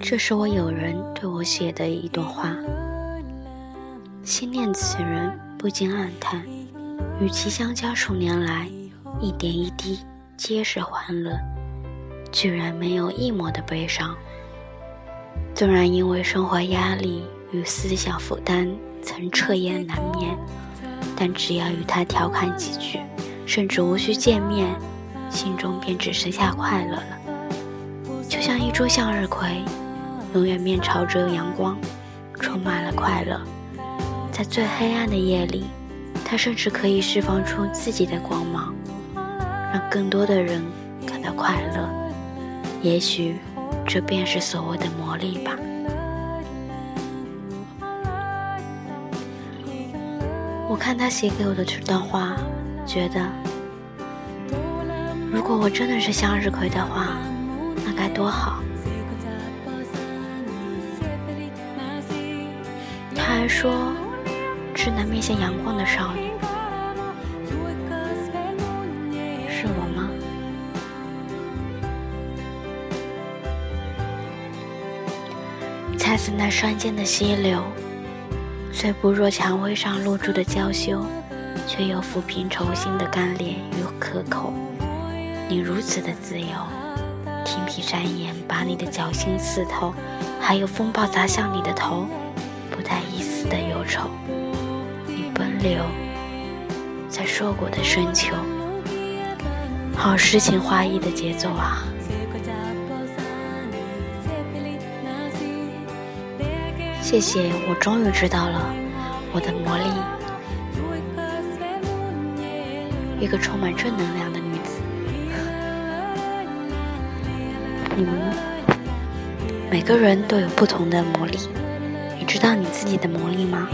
这是我友人对我写的一段话，心念此人不禁暗叹：与其相交数年来，一点一滴皆是欢乐，居然没有一抹的悲伤。纵然因为生活压力与思想负担曾彻夜难眠，但只要与他调侃几句，甚至无需见面，心中便只剩下快乐了。就像一株向日葵，永远面朝着阳光，充满了快乐。在最黑暗的夜里，它甚至可以释放出自己的光芒，让更多的人感到快乐。也许。这便是所谓的魔力吧。我看他写给我的这段话，觉得，如果我真的是向日葵的话，那该多好。他还说，是那面向阳光的少女。是我吗恰似那山间的溪流，虽不若蔷薇上露珠的娇羞，却又抚平愁心的干裂与可口。你如此的自由，听皮山岩把你的脚心刺透，还有风暴砸向你的头，不带一丝的忧愁。你奔流在硕果的深秋，好诗情画意的节奏啊！谢谢，我终于知道了我的魔力。一个充满正能量的女子。你们每个人都有不同的魔力，你知道你自己的魔力吗？